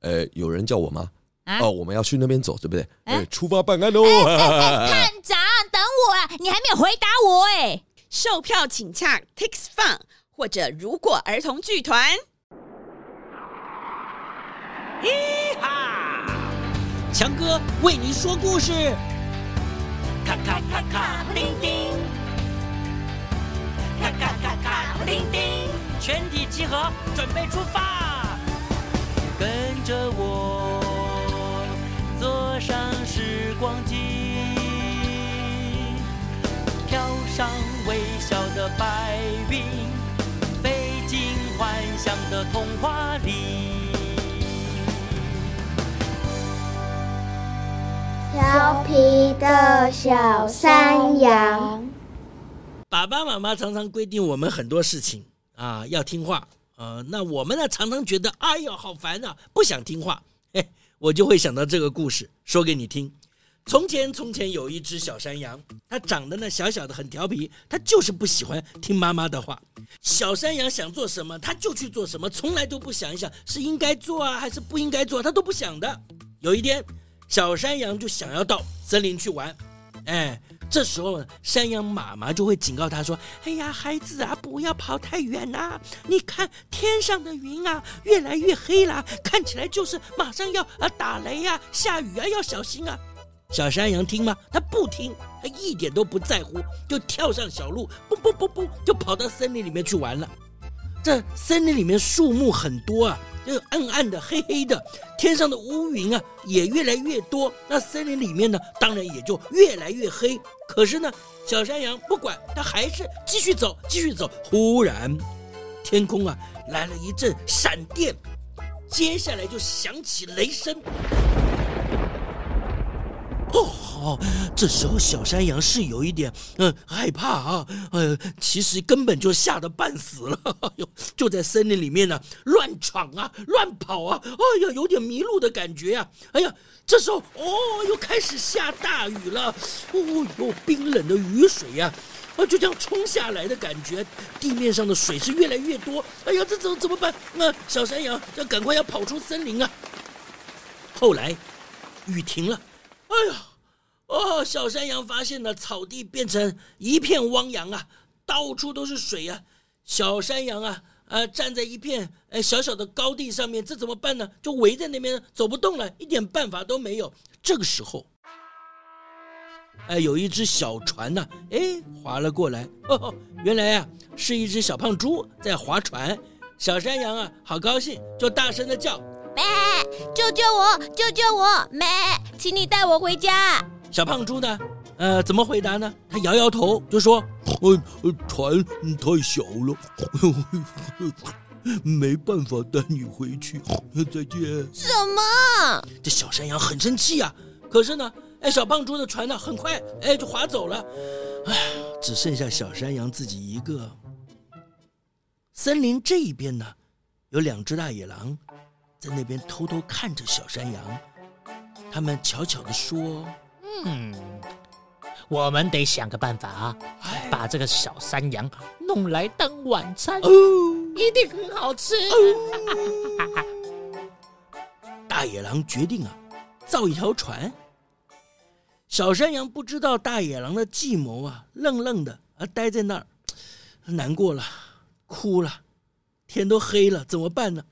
呃，有人叫我吗？啊、哦，我们要去那边走，对不对？哎、呃，出发办案喽！哎哎哎、探长，等我啊！你还没有回答我哎。售票请洽 Tix Fun 或者如果儿童剧团。咦哈，强哥为你说故事。咔咔咔咔，布丁丁。咔咔咔咔，布丁丁。全体集合，准备出发。跟着我，坐上时光机，飘上微笑的白云，飞进幻想的童话里。调皮的小山羊，爸爸妈妈常常规定我们很多事情啊，要听话。呃，那我们呢，常常觉得，哎呦，好烦啊，不想听话。嘿，我就会想到这个故事，说给你听。从前，从前有一只小山羊，它长得呢小小的，很调皮，它就是不喜欢听妈妈的话。小山羊想做什么，它就去做什么，从来都不想一想是应该做啊，还是不应该做，它都不想的。有一天，小山羊就想要到森林去玩，哎。这时候，山羊妈妈就会警告他说：“哎呀，孩子啊，不要跑太远呐！你看天上的云啊，越来越黑了，看起来就是马上要啊打雷呀、下雨啊，要小心啊！”小山羊听吗？他不听，他一点都不在乎，就跳上小路，嘣嘣嘣嘣，就跑到森林里面去玩了。这森林里面树木很多啊。就暗暗的、黑黑的，天上的乌云啊也越来越多，那森林里面呢，当然也就越来越黑。可是呢，小山羊不管，它还是继续走，继续走。忽然，天空啊来了一阵闪电，接下来就响起雷声。哦好，这时候小山羊是有一点嗯害怕啊，呃，其实根本就吓得半死了，哎呦，就在森林里面呢乱闯啊，乱跑啊，哎呀，有点迷路的感觉呀，哎呀，这时候哦又开始下大雨了，哦哟，冰冷的雨水呀，啊，就这样冲下来的感觉，地面上的水是越来越多，哎呀，这怎怎么办？那小山羊要赶快要跑出森林啊。后来雨停了，哎呀。哦，小山羊发现了草地变成一片汪洋啊，到处都是水啊。小山羊啊，呃，站在一片呃小小的高地上面，这怎么办呢？就围在那边走不动了，一点办法都没有。这个时候，哎，有一只小船呐，哎，划了过来。哦，原来啊，是一只小胖猪在划船。小山羊啊，好高兴，就大声的叫：“咩，救救我，救救我！咩，请你带我回家。”小胖猪呢？呃，怎么回答呢？他摇摇头，就说：“呃，船太小了，没办法带你回去。再见。”什么？这小山羊很生气啊！可是呢，哎，小胖猪的船呢，很快哎就划走了，哎，只剩下小山羊自己一个。森林这一边呢，有两只大野狼，在那边偷偷看着小山羊。他们悄悄地说。嗯，我们得想个办法啊，把这个小山羊弄来当晚餐，哦，一定很好吃。哦、大野狼决定啊，造一条船。小山羊不知道大野狼的计谋啊，愣愣的啊，待在那儿，难过了，哭了。天都黑了，怎么办呢？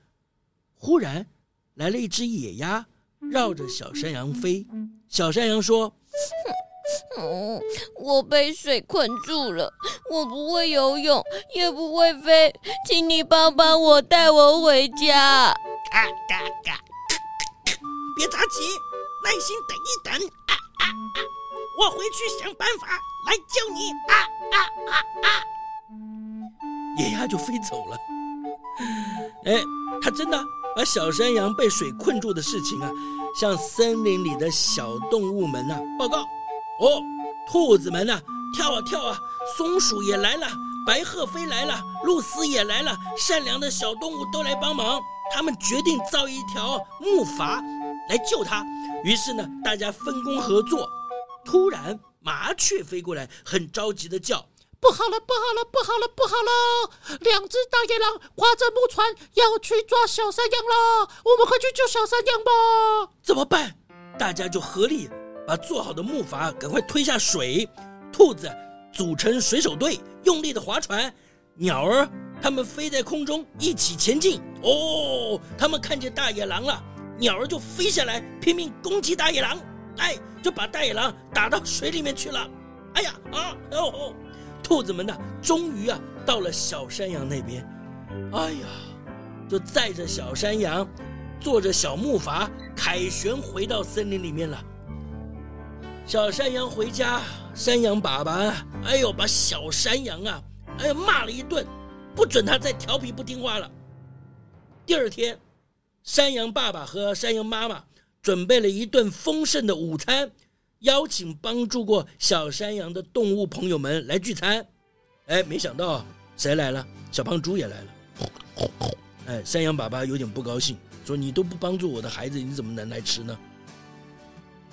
忽然来了一只野鸭，绕着小山羊飞。小山羊说：“嗯，我被水困住了，我不会游泳，也不会飞，请你帮帮我，带我回家。”嘎嘎嘎！别着急，耐心等一等。啊啊啊！我回去想办法来救你。啊啊啊啊！野鸭就飞走了。哎，它真的把小山羊被水困住的事情啊，向森林里的小动物们呐、啊、报告。哦，兔子们呐、啊，跳啊跳啊，松鼠也来了，白鹤飞来了，露丝也来了，善良的小动物都来帮忙。他们决定造一条木筏来救他。于是呢，大家分工合作。突然，麻雀飞过来，很着急的叫。不好了，不好了，不好了，不好了！两只大野狼划着木船要去抓小山羊了，我们快去救小山羊吧！怎么办？大家就合力把做好的木筏赶快推下水。兔子组成水手队，用力的划船。鸟儿它们飞在空中一起前进。哦，他们看见大野狼了，鸟儿就飞下来拼命攻击大野狼，哎，就把大野狼打到水里面去了。哎呀啊哦！哦兔子们呢，终于啊到了小山羊那边，哎呀，就载着小山羊，坐着小木筏凯旋回到森林里面了。小山羊回家，山羊爸爸，哎呦，把小山羊啊，哎呦骂了一顿，不准他再调皮不听话了。第二天，山羊爸爸和山羊妈妈准备了一顿丰盛的午餐。邀请帮助过小山羊的动物朋友们来聚餐，哎，没想到谁来了？小胖猪也来了。哎，山羊爸爸有点不高兴，说：“你都不帮助我的孩子，你怎么能来吃呢？”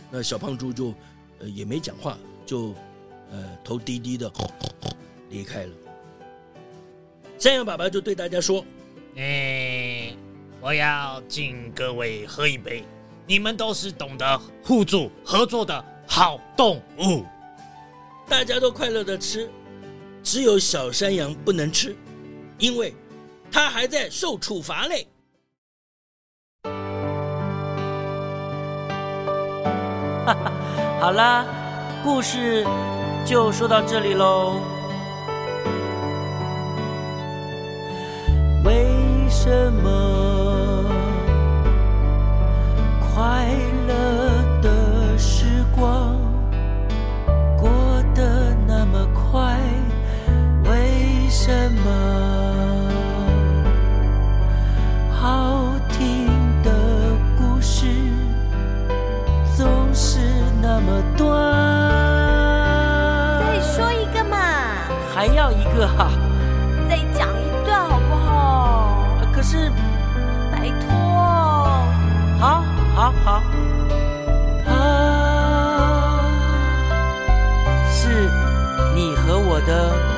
那小胖猪就呃也没讲话，就呃头低低的离开了。山羊爸爸就对大家说：“哎，我要敬各位喝一杯，你们都是懂得互助合作的。”好动物，大家都快乐的吃，只有小山羊不能吃，因为它还在受处罚嘞。哈哈，好啦，故事就说到这里喽。再讲一段好不好？可是，拜托，好，好，好。啊，是你和我的。